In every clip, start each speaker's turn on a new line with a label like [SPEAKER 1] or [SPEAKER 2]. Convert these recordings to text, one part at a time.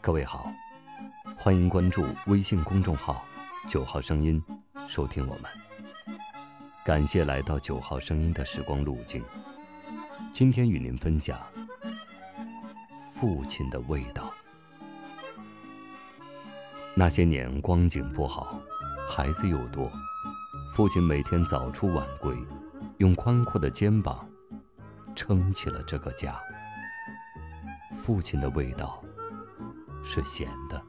[SPEAKER 1] 各位好，欢迎关注微信公众号“九号声音”，收听我们。感谢来到“九号声音”的时光路径。今天与您分享父亲的味道。那些年光景不好，孩子又多，父亲每天早出晚归，用宽阔的肩膀撑起了这个家。父亲的味道是咸的。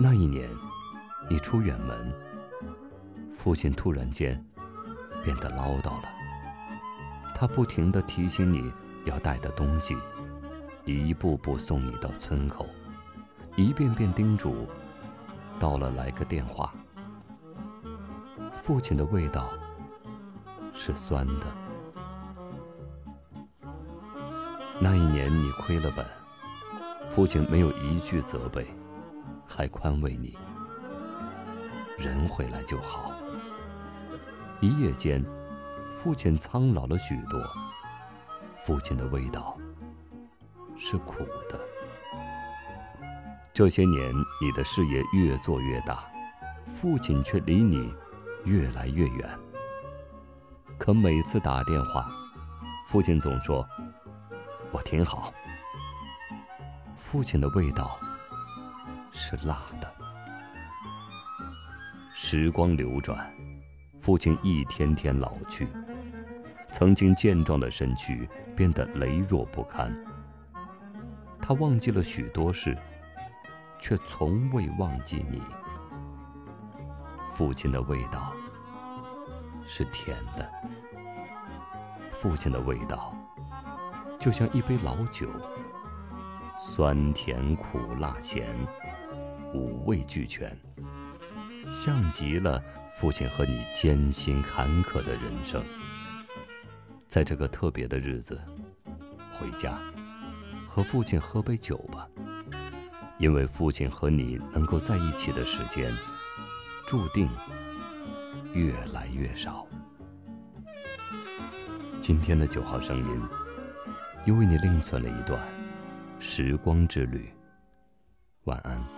[SPEAKER 1] 那一年，你出远门，父亲突然间变得唠叨了。他不停地提醒你要带的东西，一步步送你到村口。一遍遍叮嘱，到了来个电话。父亲的味道是酸的。那一年你亏了本，父亲没有一句责备，还宽慰你：人回来就好。一夜间，父亲苍老了许多。父亲的味道是苦的。这些年，你的事业越做越大，父亲却离你越来越远。可每次打电话，父亲总说：“我挺好。”父亲的味道是辣的。时光流转，父亲一天天老去，曾经健壮的身躯变得羸弱不堪。他忘记了许多事。却从未忘记你。父亲的味道是甜的，父亲的味道就像一杯老酒，酸甜苦辣咸，五味俱全，像极了父亲和你艰辛坎坷的人生。在这个特别的日子，回家和父亲喝杯酒吧。因为父亲和你能够在一起的时间，注定越来越少。今天的九号声音，又为你另存了一段时光之旅。晚安。